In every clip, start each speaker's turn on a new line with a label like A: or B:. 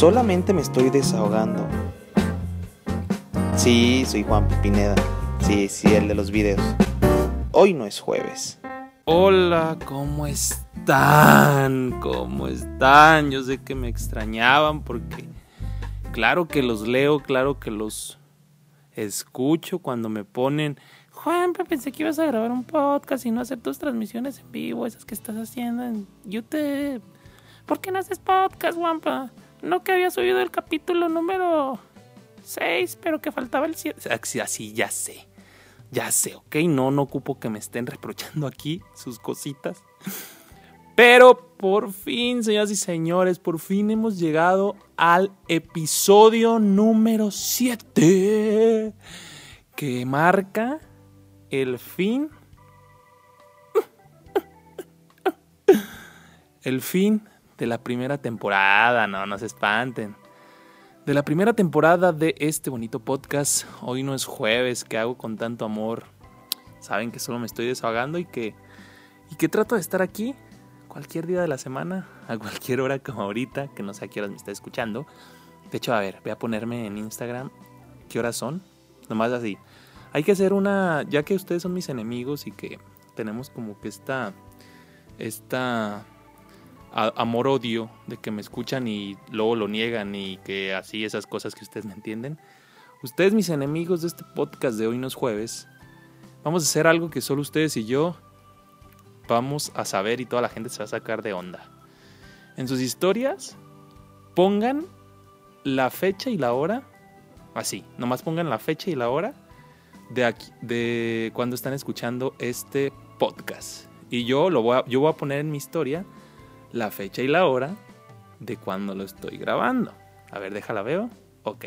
A: Solamente me estoy desahogando. Sí, soy Juan Pineda. Sí, sí, el de los videos. Hoy no es jueves.
B: Hola, ¿cómo están? ¿Cómo están? Yo sé que me extrañaban porque claro que los leo, claro que los escucho cuando me ponen Juan, pensé que ibas a grabar un podcast y no hacer tus transmisiones en vivo, esas que estás haciendo en YouTube. ¿Por qué no haces podcast, Juanpa? No que había subido el capítulo número 6, pero que faltaba el 7. Así, ya sé. Ya sé, ¿ok? No, no ocupo que me estén reprochando aquí sus cositas. Pero por fin, señoras y señores, por fin hemos llegado al episodio número 7. Que marca el fin. El fin de la primera temporada, no, no se espanten. De la primera temporada de este bonito podcast. Hoy no es jueves, que hago con tanto amor. Saben que solo me estoy desahogando y que, y que trato de estar aquí cualquier día de la semana, a cualquier hora como ahorita, que no sé a qué horas me está escuchando. De hecho, a ver, voy a ponerme en Instagram qué horas son. Nomás así. Hay que hacer una, ya que ustedes son mis enemigos y que tenemos como que esta, esta amor-odio de que me escuchan y luego lo niegan y que así esas cosas que ustedes me entienden. Ustedes, mis enemigos de este podcast de hoy no es jueves, vamos a hacer algo que solo ustedes y yo vamos a saber y toda la gente se va a sacar de onda. En sus historias, pongan la fecha y la hora, así, nomás pongan la fecha y la hora de, aquí, de cuando están escuchando este podcast. Y yo, lo voy yo voy a poner en mi historia la fecha y la hora de cuando lo estoy grabando. A ver, déjala veo. Ok.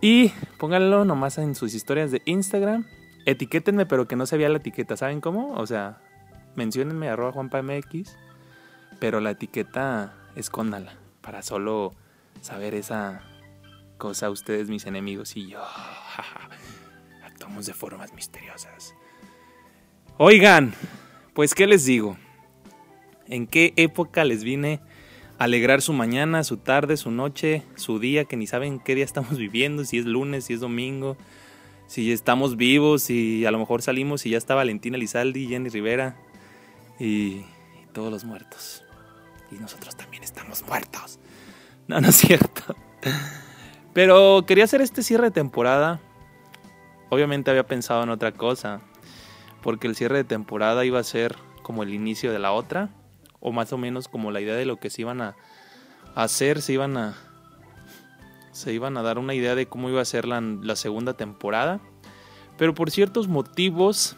B: Y pónganlo nomás en sus historias de Instagram. Etiquétenme, pero que no se vea la etiqueta. ¿Saben cómo? O sea, menciónenme arroba juanpamx, pero la etiqueta escóndala para solo saber esa cosa ustedes, mis enemigos y yo. Actuamos de formas misteriosas. Oigan, pues, ¿qué les digo? En qué época les vine a alegrar su mañana, su tarde, su noche, su día, que ni saben qué día estamos viviendo, si es lunes, si es domingo, si estamos vivos, si a lo mejor salimos y ya está Valentina Lizaldi, Jenny Rivera y, todos los muertos. Y nosotros también estamos muertos. No, no es cierto. Pero quería hacer este cierre de temporada. Obviamente había pensado en otra cosa. Porque el cierre de temporada iba a ser como el inicio de la otra o más o menos como la idea de lo que se iban a hacer, se iban a se iban a dar una idea de cómo iba a ser la, segunda temporada, pero por ciertos motivos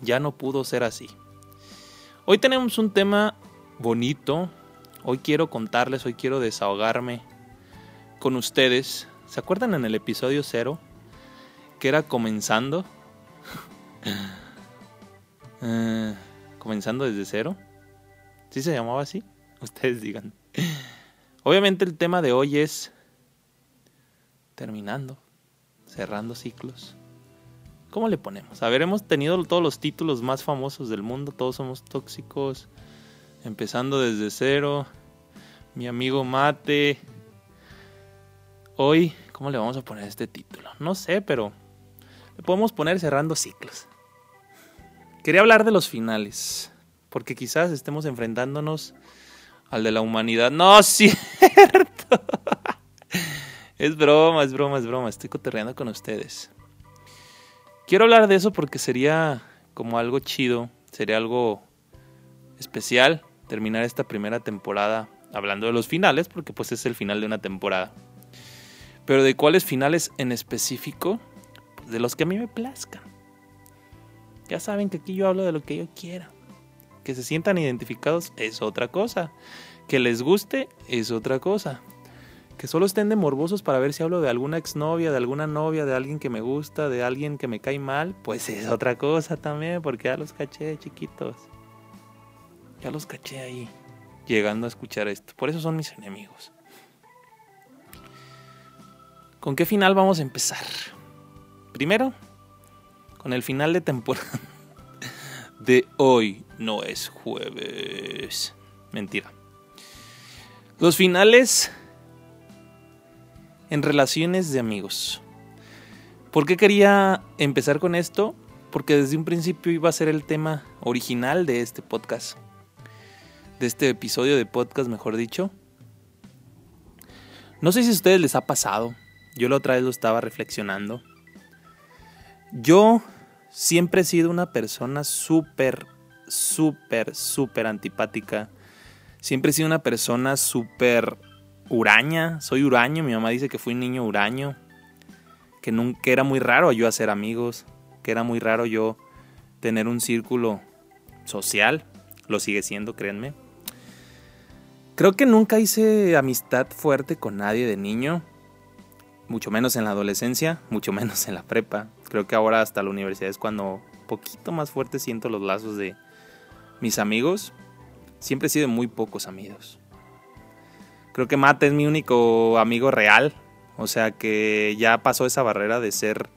B: ya no pudo ser así. Hoy tenemos un tema bonito, hoy quiero contarles, hoy quiero desahogarme con ustedes. ¿Se acuerdan en el episodio cero? Que era comenzando. Eh, comenzando desde cero. ¿Sí se llamaba así? Ustedes digan. Obviamente el tema de hoy es terminando, cerrando ciclos. ¿Cómo le ponemos? A ver, hemos tenido todos los títulos más famosos del mundo, todos somos tóxicos, empezando desde cero, mi amigo Mate. Hoy, ¿cómo le vamos a poner este título? No sé, pero le podemos poner cerrando ciclos. Quería hablar de los finales porque quizás estemos enfrentándonos al de la humanidad. No, cierto. es broma, es broma, es broma. Estoy coterreando con ustedes. Quiero hablar de eso porque sería como algo chido, sería algo especial terminar esta primera temporada hablando de los finales, porque pues es el final de una temporada. Pero de cuáles finales en específico, pues de los que a mí me plazcan. Ya saben que aquí yo hablo de lo que yo quiera que se sientan identificados es otra cosa. Que les guste es otra cosa. Que solo estén de morbosos para ver si hablo de alguna exnovia, de alguna novia, de alguien que me gusta, de alguien que me cae mal, pues es otra cosa también, porque ya los caché chiquitos. Ya los caché ahí, llegando a escuchar esto. Por eso son mis enemigos. ¿Con qué final vamos a empezar? Primero, con el final de temporada de hoy no es jueves. Mentira. Los finales en relaciones de amigos. ¿Por qué quería empezar con esto? Porque desde un principio iba a ser el tema original de este podcast. De este episodio de podcast, mejor dicho. No sé si a ustedes les ha pasado. Yo la otra vez lo estaba reflexionando. Yo siempre he sido una persona súper, súper, súper antipática. Siempre he sido una persona súper huraña. Soy huraño. Mi mamá dice que fui un niño huraño. Que, nunca, era muy raro yo hacer amigos. Que era muy raro yo tener un círculo social. Lo sigue siendo, créanme. Creo que nunca hice amistad fuerte con nadie de niño. Mucho menos en la adolescencia, mucho menos en la prepa. Creo que ahora hasta la universidad es cuando poquito más fuerte siento los lazos de mis amigos. Siempre he sido muy pocos amigos. Creo que Mate es mi único amigo real. O sea que ya pasó esa barrera de ser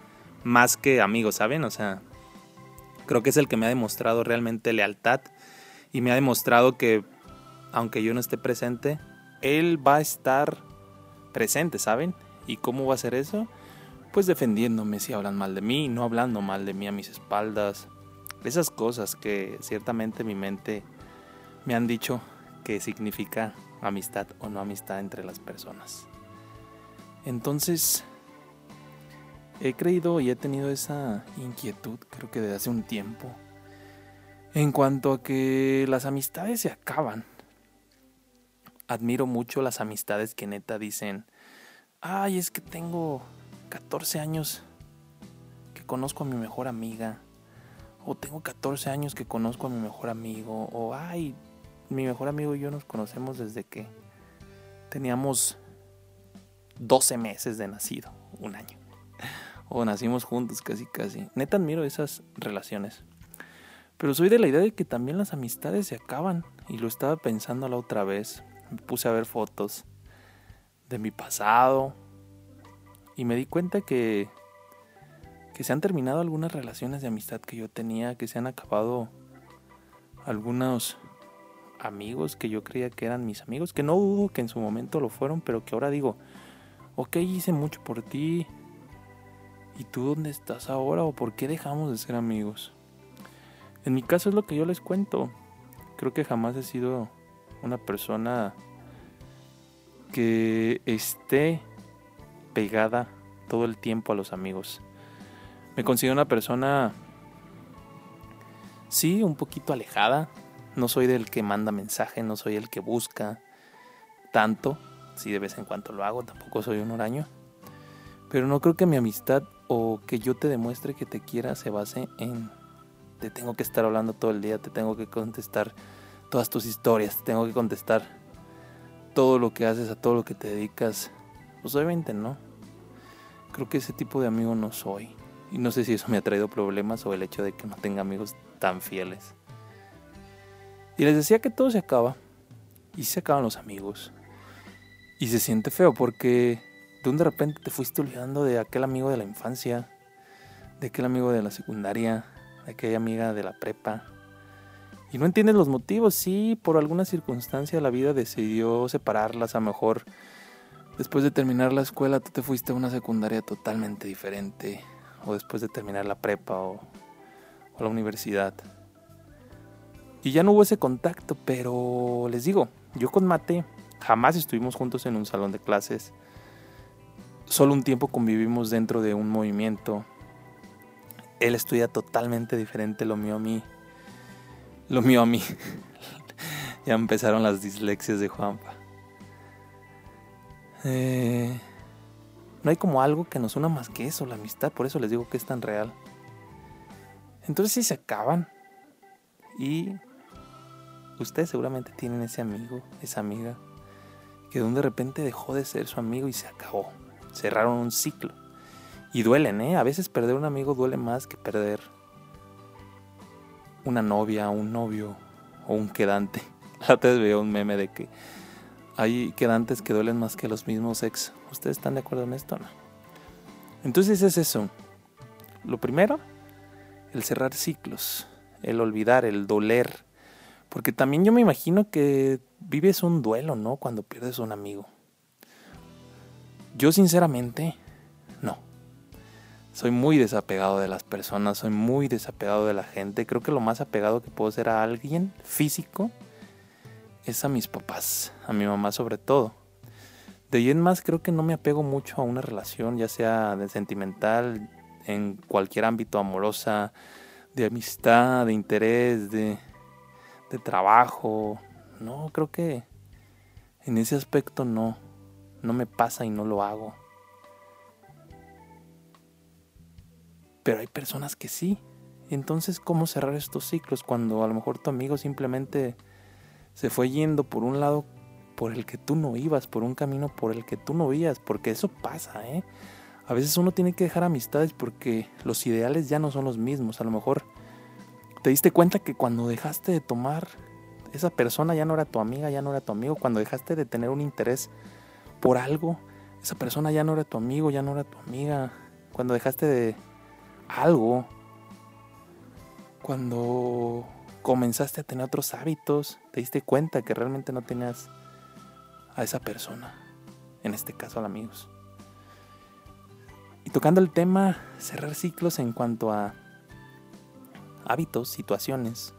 B: más que amigo, ¿saben? O sea, creo que es el que me ha demostrado realmente lealtad y me ha demostrado que aunque yo no esté presente, él va a estar presente, ¿saben? ¿Y cómo va a ser eso? Pues defendiéndome si hablan mal de mí, no hablando mal de mí a mis espaldas. Esas cosas que ciertamente mi mente me han dicho que significa amistad o no amistad entre las personas. Entonces, he creído y he tenido esa inquietud, creo que desde hace un tiempo, en cuanto a que las amistades se acaban. Admiro mucho las amistades que neta dicen, ay, es que tengo 14 años que conozco a mi mejor amiga, o tengo 14 años que conozco a mi mejor amigo, o ay, mi mejor amigo y yo nos conocemos desde que teníamos 12 meses de nacido, un año. O nacimos juntos casi casi. Neta admiro esas relaciones. Pero soy de la idea de que también las amistades se acaban. Y lo estaba pensando la otra vez. Me puse a ver fotos de mi pasado. Y me di cuenta que, que se han terminado algunas relaciones de amistad que yo tenía. Que se han acabado algunos amigos que yo creía que eran mis amigos, que no dudo que en su momento lo fueron, pero que ahora digo, ok, hice mucho por ti, ¿y tú dónde estás ahora o por qué dejamos de ser amigos? En mi caso es lo que yo les cuento, creo que jamás he sido una persona que esté pegada todo el tiempo a los amigos. Me considero una persona, sí, un poquito alejada, no soy del que manda mensaje, no soy el que busca tanto. Si de vez en cuando lo hago, tampoco soy un huraño. Pero no creo que mi amistad o que yo te demuestre que te quiera se base en te tengo que estar hablando todo el día, te tengo que contestar todas tus historias, te tengo que contestar todo lo que haces, a todo lo que te dedicas. Pues obviamente no. Creo que ese tipo de amigo no soy. Y no sé si eso me ha traído problemas o el hecho de que no tenga amigos tan fieles. Y les decía que todo se acaba. Y se acaban los amigos. Y se siente feo porque de un de repente te fuiste olvidando de aquel amigo de la infancia, de aquel amigo de la secundaria, de aquella amiga de la prepa. Y no entiendes los motivos, sí, por alguna circunstancia la vida decidió separarlas, a lo mejor después de terminar la escuela tú te fuiste a una secundaria totalmente diferente, o después de terminar la prepa o, o la universidad. Y ya no hubo ese contacto, pero les digo, yo con Mate jamás estuvimos juntos en un salón de clases. Solo un tiempo convivimos dentro de un movimiento. Él estudia totalmente diferente lo mío a mí. Lo mío a mí. ya empezaron las dislexias de Juanpa. Eh, no hay como algo que nos una más que eso, la amistad. Por eso les digo que es tan real. Entonces sí se acaban. Y Ustedes seguramente tienen ese amigo, esa amiga, que de repente dejó de ser su amigo y se acabó. Cerraron un ciclo. Y duelen, ¿eh? A veces perder un amigo duele más que perder una novia, un novio o un quedante. Antes veo un meme de que hay quedantes que duelen más que los mismos ex. ¿Ustedes están de acuerdo en esto? No. Entonces es eso. Lo primero, el cerrar ciclos, el olvidar, el doler Porque también yo me imagino que vives un duelo, ¿no? Cuando pierdes un amigo. Yo sinceramente, no. Soy muy desapegado de las personas, soy muy desapegado de la gente. Creo que lo más apegado que puedo ser a alguien físico es a mis papás, a mi mamá sobre todo. De ahí en más creo que no me apego mucho a una relación, ya sea de sentimental, en cualquier ámbito amorosa, de amistad, de interés, de de trabajo. No, creo que en ese aspecto no, no me pasa y no lo hago. Pero hay personas que sí. Entonces, ¿cómo cerrar estos ciclos cuando a lo mejor tu amigo simplemente se fue yendo por un lado por el que tú no ibas, por un camino por el que tú no ibas? Porque eso pasa, ¿eh? A veces uno tiene que dejar amistades porque los ideales ya no son los mismos. A lo mejor te diste cuenta que cuando dejaste de tomar, esa persona ya no era tu amiga, ya no era tu amigo. Cuando dejaste de tener un interés por algo, esa persona ya no era tu amigo, ya no era tu amiga. Cuando dejaste de algo, cuando comenzaste a tener otros hábitos, te diste cuenta que realmente no tenías a esa persona, en este caso al amigos. Y tocando el tema, cerrar ciclos en cuanto a hábitos, situaciones,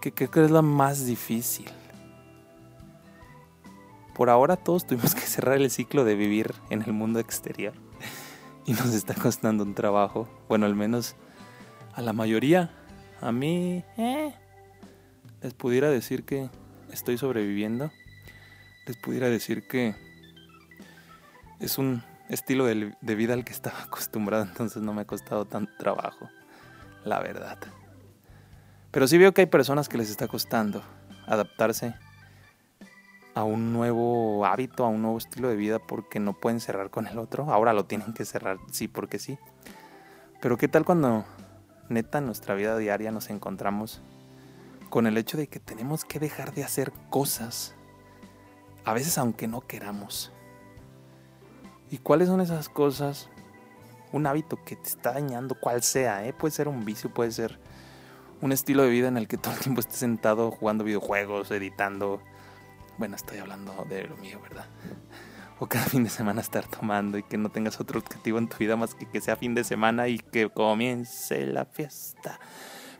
B: que creo que es la más difícil. Por ahora todos tuvimos que cerrar el ciclo de vivir en el mundo exterior y nos está costando un trabajo. Bueno, al menos a la mayoría. A mí, eh, les pudiera decir que estoy sobreviviendo. Les pudiera decir que es un estilo de, de vida al que estaba acostumbrado, entonces no me ha costado tanto trabajo la verdad. Pero sí veo que hay personas que les está costando adaptarse a un nuevo hábito, a un nuevo estilo de vida porque no pueden cerrar con el otro. Ahora lo tienen que cerrar, sí, porque sí. Pero ¿qué tal cuando neta en nuestra vida diaria nos encontramos con el hecho de que tenemos que dejar de hacer cosas, a veces aunque no queramos? ¿Y cuáles son esas cosas un hábito que te está dañando, cual sea, ¿eh? puede ser un vicio, puede ser un estilo de vida en el que todo el tiempo estés sentado jugando videojuegos, editando. Bueno, estoy hablando de lo mío, ¿verdad? O cada fin de semana estar tomando y que no tengas otro objetivo en tu vida más que que sea fin de semana y que comience la fiesta.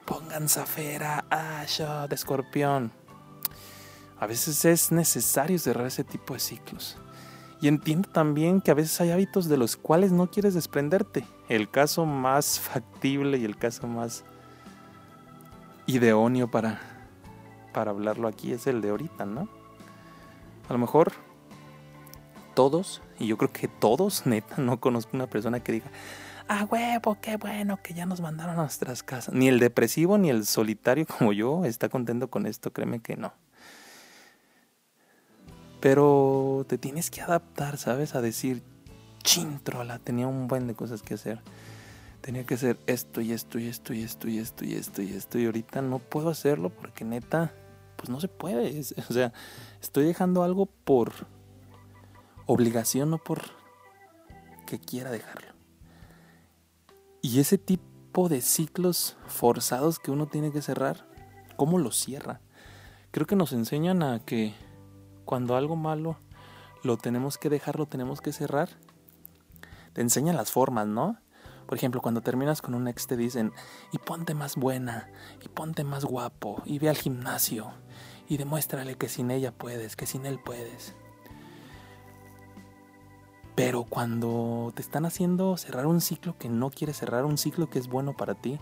B: Pongan zafera, ah, yo de escorpión. A veces es necesario cerrar ese tipo de ciclos. Y entiendo también que a veces hay hábitos de los cuales no quieres desprenderte. El caso más factible y el caso más ideóneo para, para hablarlo aquí es el de ahorita, ¿no? A lo mejor todos, y yo creo que todos, neta, no conozco una persona que diga, ah, huevo, qué bueno que ya nos mandaron a nuestras casas. Ni el depresivo ni el solitario como yo está contento con esto, créeme que no. Pero te tienes que adaptar, ¿sabes? A decir, chintrola, tenía un buen de cosas que hacer. Tenía que hacer esto y esto y esto y esto y esto y esto y esto y ahorita no puedo hacerlo porque neta, pues no se puede. o sea, estoy dejando algo por obligación, no por que quiera dejarlo. Y ese tipo de ciclos forzados que uno tiene que cerrar, ¿cómo lo cierra? Creo que nos enseñan a que cuando algo malo lo tenemos que dejar, lo tenemos que cerrar, te enseñan las formas, ¿no? Por ejemplo, cuando terminas con un ex te dicen, y ponte más buena, y ponte más guapo, y ve al gimnasio, y demuéstrale que sin ella puedes, que sin él puedes. Pero cuando te están haciendo cerrar un ciclo que no quieres cerrar, un ciclo que es bueno para ti,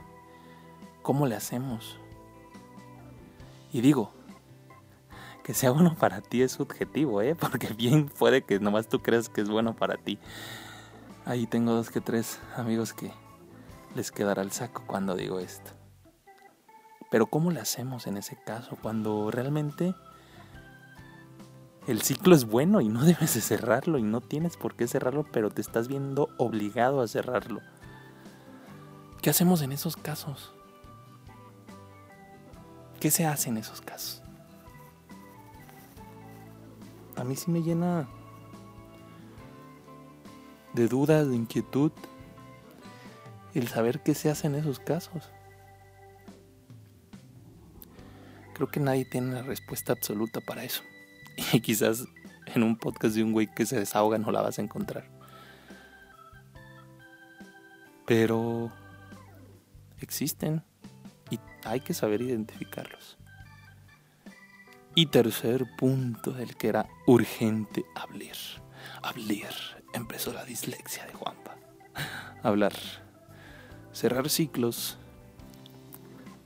B: ¿cómo le hacemos? Y digo, que sea bueno para ti es subjetivo, ¿eh? Porque bien puede que nomás tú creas que es bueno para ti. Ahí tengo dos que tres amigos que les quedará el saco cuando digo esto. Pero ¿cómo le hacemos en ese caso? Cuando realmente el ciclo es bueno y no debes de cerrarlo y no tienes por qué cerrarlo, pero te estás viendo obligado a cerrarlo. ¿Qué hacemos en esos casos? ¿Qué se hace en esos casos? a mí sí me llena de dudas, de inquietud, el saber qué se hace en esos casos. Creo que nadie tiene una respuesta absoluta para eso. Y quizás en un podcast de un güey que se desahoga no la vas a encontrar. Pero existen y hay que saber identificarlos. Y tercer punto del que era urgente hablar. Hablar. Empezó la dislexia de Juanpa. Hablar. Cerrar ciclos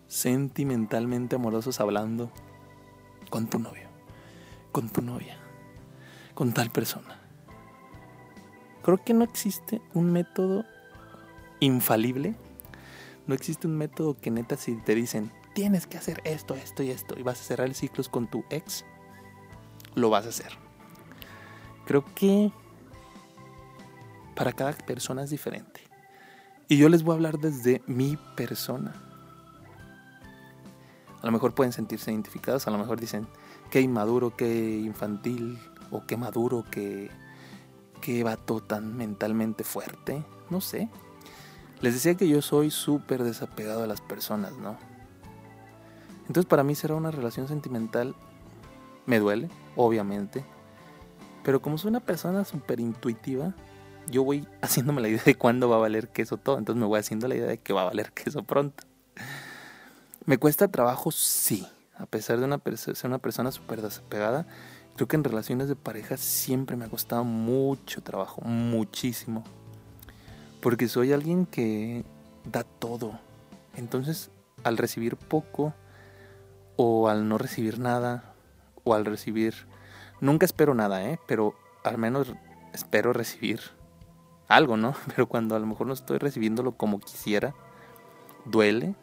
B: sentimentalmente amorosos hablando con tu novio, con tu novia, con tal persona. Creo que no existe un método infalible. No existe un método que neta si te dicen, tienes que hacer esto, esto y esto, y vas a cerrar ciclos con tu ex, lo vas a hacer. Creo que para cada persona es diferente. Y yo les voy a hablar desde mi persona. A lo mejor pueden sentirse identificados, a lo mejor dicen, qué inmaduro, qué infantil, o qué maduro, qué, qué vato tan mentalmente fuerte. No sé. Les decía que yo soy súper desapegado a las personas, ¿no? Entonces para mí será una relación sentimental, me duele, obviamente. Pero como soy una persona súper intuitiva, yo voy haciéndome la idea de cuándo va a valer queso todo. Entonces me voy haciendo la idea de que va a valer queso pronto. ¿Me cuesta trabajo? Sí. A pesar de una ser una persona súper desapegada, creo que en relaciones de pareja siempre me ha costado mucho trabajo, muchísimo. Porque soy alguien que da todo. Entonces, al recibir poco, o al no recibir nada, o al recibir... Nunca espero nada, ¿eh? Pero al menos espero recibir algo, ¿no? Pero cuando a lo mejor no estoy recibiéndolo como quisiera, duele.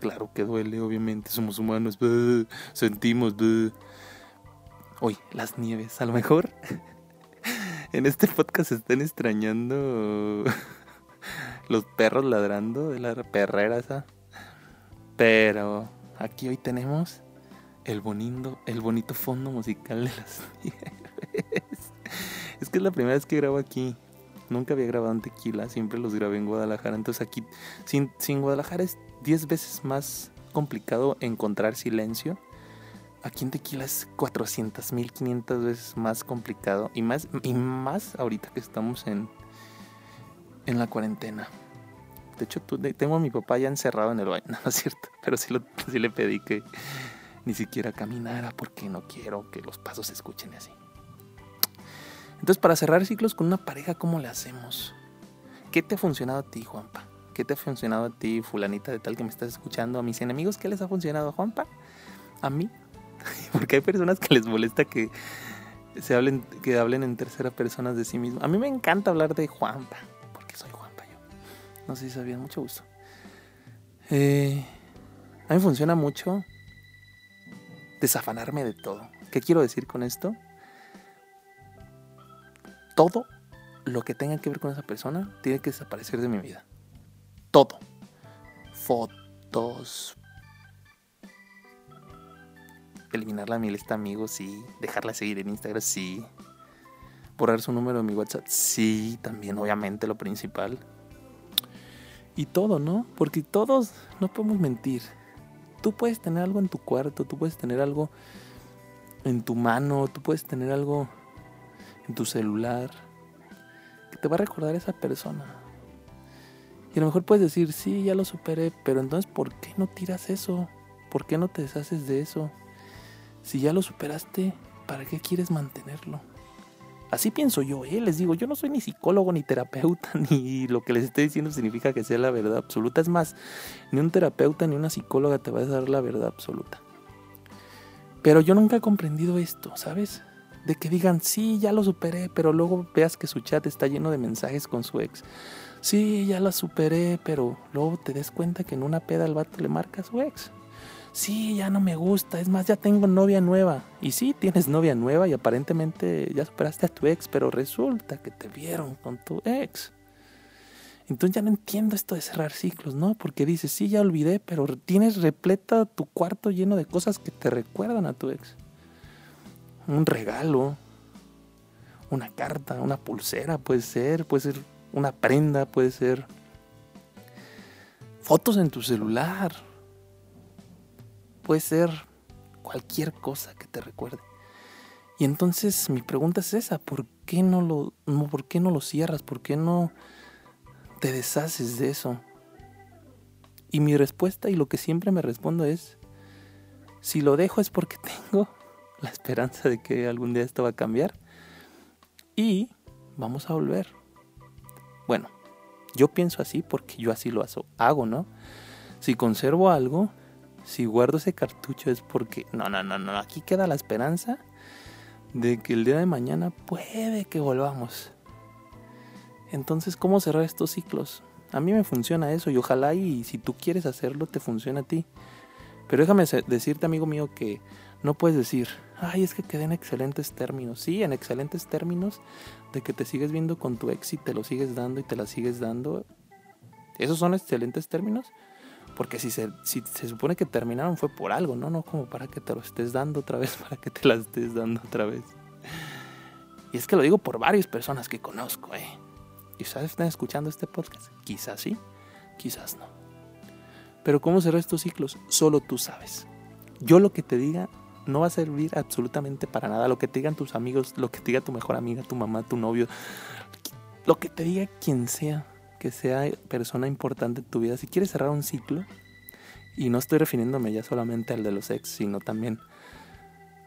B: Claro que duele, obviamente, somos humanos, sentimos. Uy, las nieves, a lo mejor en este podcast se están extrañando los perros ladrando de la perrera esa. Pero aquí hoy tenemos el bonito, el bonito fondo musical de las nieves. Es que es la primera vez que grabo aquí. Nunca había grabado en Tequila, siempre los grabé en Guadalajara. Entonces aquí, sin, sin Guadalajara es 10 veces más complicado encontrar silencio. Aquí en Tequila es 400 mil, 500 veces más complicado. Y más, y más ahorita que estamos en, en la cuarentena. De hecho, tengo a mi papá ya encerrado en el baño, no es cierto. Pero sí, le pedí que ni siquiera caminara porque no quiero que los pasos se escuchen así. Entonces, para cerrar ciclos con una pareja, ¿cómo le hacemos? ¿Qué te ha funcionado a ti, Juanpa? ¿Qué te ha funcionado a ti, fulanita de tal que me estás escuchando? A mis enemigos, ¿qué les ha funcionado, Juanpa? A mí. Porque hay personas que les molesta que se hablen, que hablen en tercera persona de sí mismo. A mí me encanta hablar de Juanpa, porque soy Juanpa yo. No sé si sabían, mucho gusto. Eh, a mí funciona mucho desafanarme de todo. ¿Qué quiero decir con esto? todo lo que tenga que ver con esa persona tiene que desaparecer de mi vida. Todo. Fotos. Eliminarla de mi lista amigos, sí. Dejarla seguir en Instagram, sí. Borrar su número de mi WhatsApp, sí. También, obviamente, lo principal. Y todo, ¿no? Porque todos no podemos mentir. Tú puedes tener algo en tu cuarto, tú puedes tener algo en tu mano, tú puedes tener algo en tu celular, que te va a recordar esa persona. Y a lo mejor puedes decir, sí, ya lo superé, pero entonces, ¿por qué no tiras eso? ¿Por qué no te deshaces de eso? Si ya lo superaste, ¿para qué quieres mantenerlo? Así pienso yo, ¿eh? Les digo, yo no soy ni psicólogo, ni terapeuta, ni lo que les estoy diciendo significa que sea la verdad absoluta. Es más, ni un terapeuta ni una psicóloga te va a dar la verdad absoluta. Pero yo nunca he comprendido esto, ¿sabes? de que digan, sí, ya lo superé, pero luego veas que su chat está lleno de mensajes con su ex. Sí, ya la superé, pero luego te des cuenta que en una peda al vato le marca a su ex. Sí, ya no me gusta, es más, ya tengo novia nueva. Y sí, tienes novia nueva y aparentemente ya superaste a tu ex, pero resulta que te vieron con tu ex. Entonces ya no entiendo esto de cerrar ciclos, ¿no? Porque dices, sí, ya olvidé, pero tienes repleta tu cuarto lleno de cosas que te recuerdan a tu ex un regalo, una carta, una pulsera, puede ser, puede ser una prenda, puede ser fotos en tu celular, puede ser cualquier cosa que te recuerde. Y entonces mi pregunta es esa, ¿por qué no lo, ¿por qué no lo cierras? ¿Por qué no te deshaces de eso? Y mi respuesta y lo que siempre me respondo es, si lo dejo es porque tengo la esperanza de que algún día esto va a cambiar y vamos a volver. Bueno, yo pienso así porque yo así lo hago, ¿no? Si conservo algo, si guardo ese cartucho es porque, no, no, no, no, aquí queda la esperanza de que el día de mañana puede que volvamos. Entonces, ¿cómo cerrar estos ciclos? A mí me funciona eso y ojalá y si tú quieres hacerlo te funcione a ti. Pero déjame decirte, amigo mío, que no puedes decir, ay, es que quedé en excelentes términos. Sí, en excelentes términos de que te sigues viendo con tu ex y te lo sigues dando y te la sigues dando. ¿Esos son excelentes términos? Porque si se, si se supone que terminaron fue por algo, ¿no? No como para que te lo estés dando otra vez, para que te la estés dando otra vez. Y es que lo digo por varias personas que conozco, ¿eh? Quizás estén escuchando este podcast. Quizás sí, quizás no. Pero ¿cómo cerrar estos ciclos? Solo tú sabes. Yo lo que te diga no va a servir absolutamente para nada. Lo que te digan tus amigos, lo que te diga tu mejor amiga, tu mamá, tu novio, lo que te diga quien sea, que sea persona importante en tu vida. Si quieres cerrar un ciclo, y no estoy refiriéndome ya solamente al de los ex, sino también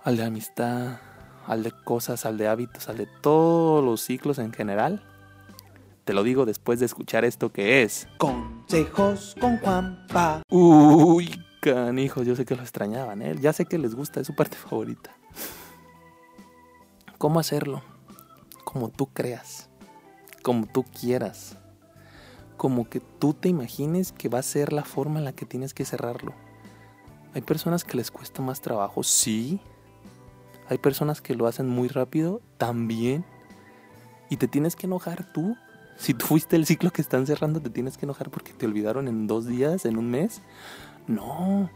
B: al de amistad, al de cosas, al de hábitos, al de todos los ciclos en general, te lo digo después de escuchar esto que es.
A: Consejos con Juanpa.
B: Uy, canijos, yo sé que lo extrañaban, ¿eh? Ya sé que les gusta, es su parte favorita. ¿Cómo hacerlo? Como tú creas, como tú quieras, como que tú te imagines que va a ser la forma en la que tienes que cerrarlo. Hay personas que les cuesta más trabajo, sí. Hay personas que lo hacen muy rápido, también. Y te tienes que enojar tú si tú fuiste el ciclo que están cerrando, te tienes que enojar porque te olvidaron en dos días, en un mes. No.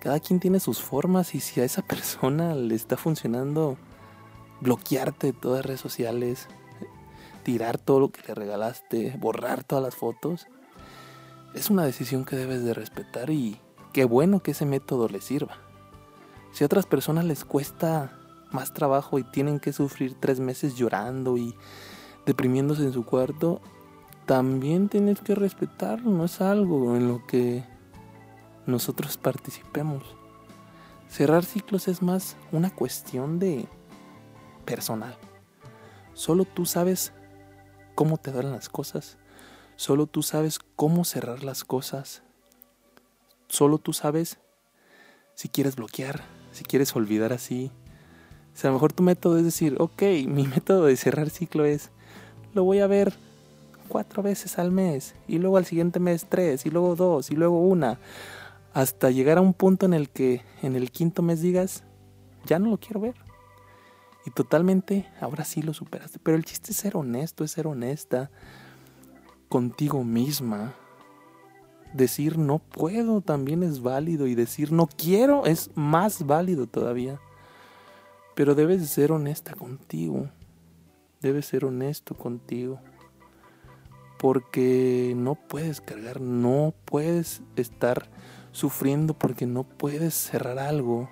B: Cada quien tiene sus formas y si a esa persona le está funcionando bloquearte de todas las redes sociales, tirar todo lo que le regalaste, borrar todas las fotos, es una decisión que debes de respetar y qué bueno que ese método le sirva. Si a otras personas les cuesta más trabajo y tienen que sufrir tres meses llorando y deprimiéndose en su cuarto, también tienes que respetar, no es algo en lo que nosotros participemos. Cerrar ciclos es más una cuestión de personal. Solo tú sabes cómo te dan las cosas. Solo tú sabes cómo cerrar las cosas. Solo tú sabes si quieres bloquear, si quieres olvidar así. Si a lo mejor tu método es decir, ok, mi método de cerrar ciclo es lo voy a ver cuatro veces al mes y luego al siguiente mes tres y luego dos y luego una hasta llegar a un punto en el que en el quinto mes digas ya no lo quiero ver y totalmente ahora sí lo superaste. Pero el chiste es ser honesto es ser honesta contigo misma. Decir no puedo también es válido. Y decir no quiero es más válido todavía. Pero debes ser honesta contigo. Debes ser honesto contigo. Porque no puedes cargar, no puedes estar sufriendo porque no puedes cerrar algo.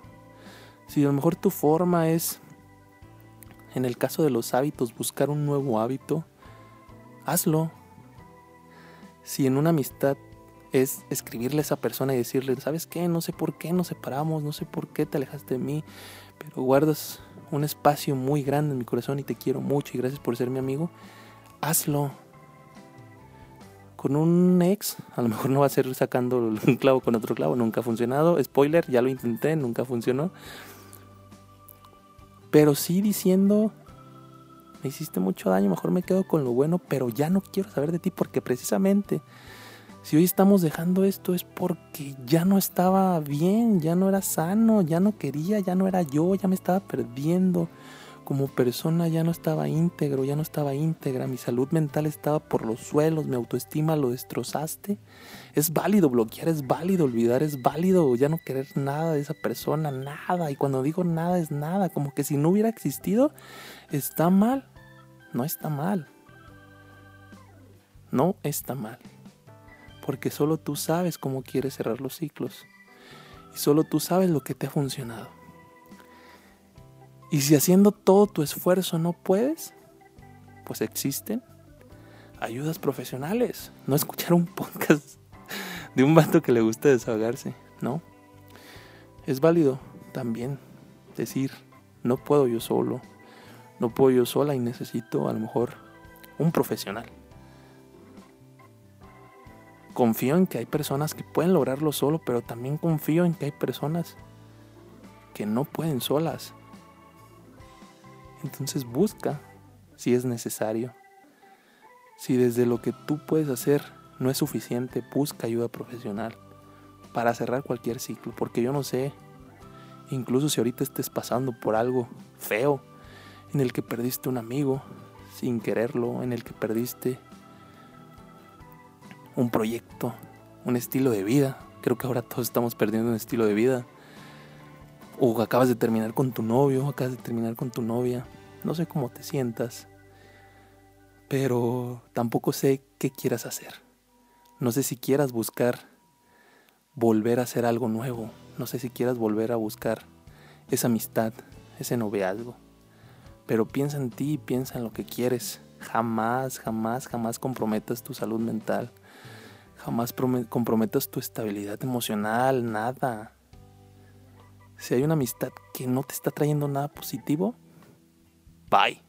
B: Si a lo mejor tu forma es, en el caso de los hábitos, buscar un nuevo hábito, hazlo. Si en una amistad es escribirle a esa persona y decirle, ¿sabes qué? No sé por qué nos separamos, no sé por qué te alejaste de mí, pero guardas un espacio muy grande en mi corazón y te quiero mucho y gracias por ser mi amigo, hazlo. Con un ex, a lo mejor no va a ser sacando un clavo con otro clavo, nunca ha funcionado. Spoiler, ya lo intenté, nunca funcionó. Pero sí diciendo, me hiciste mucho daño, mejor me quedo con lo bueno, pero ya no quiero saber de ti porque precisamente si hoy estamos dejando esto es porque ya no estaba bien, ya no era sano, ya no quería, ya no era yo, ya me estaba perdiendo. Como persona ya no estaba íntegro, ya no estaba íntegra, mi salud mental estaba por los suelos, mi autoestima lo destrozaste. Es válido bloquear, es válido olvidar, es válido ya no querer nada de esa persona, nada. Y cuando digo nada es nada, como que si no hubiera existido, está mal. No está mal. No está mal porque solo tú sabes cómo quieres cerrar los ciclos y solo tú sabes lo que te ha funcionado. Y si haciendo todo tu esfuerzo no puedes, pues existen ayudas profesionales. No escuchar un podcast de un vato que le gusta desahogarse, ¿no? Es válido también decir, no puedo yo solo, no puedo yo sola y necesito a lo mejor un profesional. Confío en que hay personas que pueden lograrlo solo, pero también confío en que hay personas que no pueden solas. Entonces busca si es necesario. Si desde lo que tú puedes hacer no es suficiente, busca ayuda profesional para cerrar cualquier ciclo, porque yo no sé, incluso si ahorita estés pasando por algo feo, en el que perdiste un amigo sin quererlo, en el que perdiste un proyecto, un estilo de vida, creo que ahora todos estamos perdiendo un estilo de vida, o acabas de terminar con tu novio, acabas de terminar con tu novia, no sé cómo te sientas, pero tampoco sé qué quieras hacer. No sé si quieras buscar volver a hacer algo nuevo, no sé si quieras volver a buscar esa amistad, ese noviazgo. Pero piensa en ti, piensa en lo que quieres. Jamás, jamás, jamás comprometas tu salud mental. Jamás comprometas tu estabilidad emocional, nada. Si hay una amistad que no te está trayendo nada positivo, bye.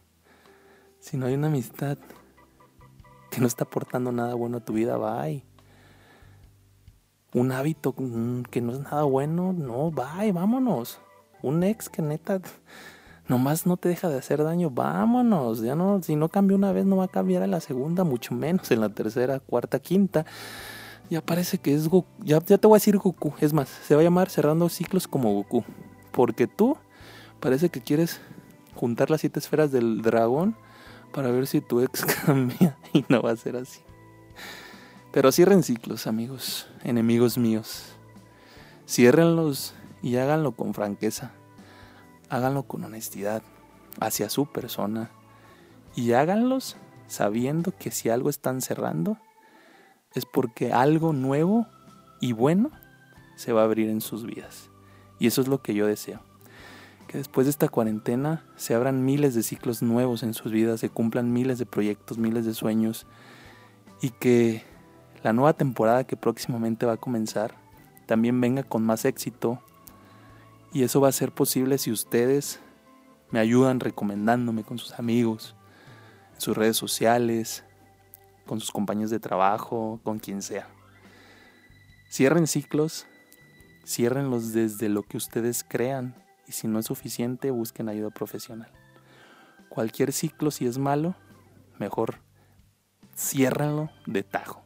B: Si no hay una amistad que no está aportando nada bueno a tu vida, bye. Un hábito que no es nada bueno, no, bye, vámonos. Un ex que neta nomás no te deja de hacer daño, vámonos. Ya no, si no cambia una vez, no va a cambiar en la segunda, mucho menos en la tercera, cuarta, quinta. Ya parece que es Goku. Ya, ya te voy a decir Goku. Es más, se va a llamar cerrando ciclos como Goku. Porque tú parece que quieres juntar las siete esferas del dragón para ver si tu ex cambia. Y no va a ser así. Pero cierren ciclos, amigos, enemigos míos. Ciérrenlos y háganlo con franqueza. Háganlo con honestidad hacia su persona. Y háganlos sabiendo que si algo están cerrando, es porque algo nuevo y bueno se va a abrir en sus vidas. Y eso es lo que yo deseo. Que después de esta cuarentena se abran miles de ciclos nuevos en sus vidas, se cumplan miles de proyectos, miles de sueños y que la nueva temporada que próximamente va a comenzar también venga con más éxito. Y eso va a ser posible si ustedes me ayudan recomendándome con sus amigos, en sus redes sociales, con sus compañeros de trabajo, con quien sea. Cierren ciclos, ciérrenlos desde lo que ustedes crean y si no es suficiente busquen ayuda profesional. Cualquier ciclo si es malo, mejor ciérrenlo de tajo.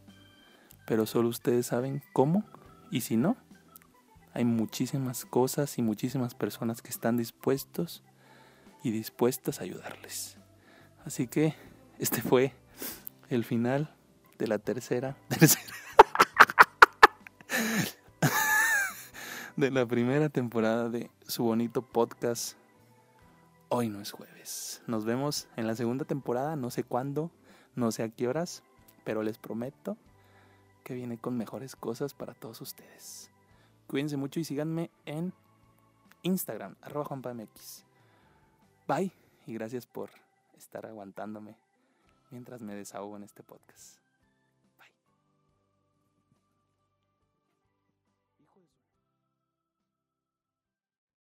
B: Pero solo ustedes saben cómo y si no, hay muchísimas cosas y muchísimas personas que están dispuestos y dispuestas a ayudarles. Así que este fue el final de la tercera, tercera de la primera temporada de su bonito podcast. Hoy no es jueves. Nos vemos en la segunda temporada, no sé cuándo, no sé a qué horas, pero les prometo que viene con mejores cosas para todos ustedes. Cuídense mucho y síganme en Instagram, arroba. Bye y gracias por estar aguantándome mientras me desahogo en este podcast.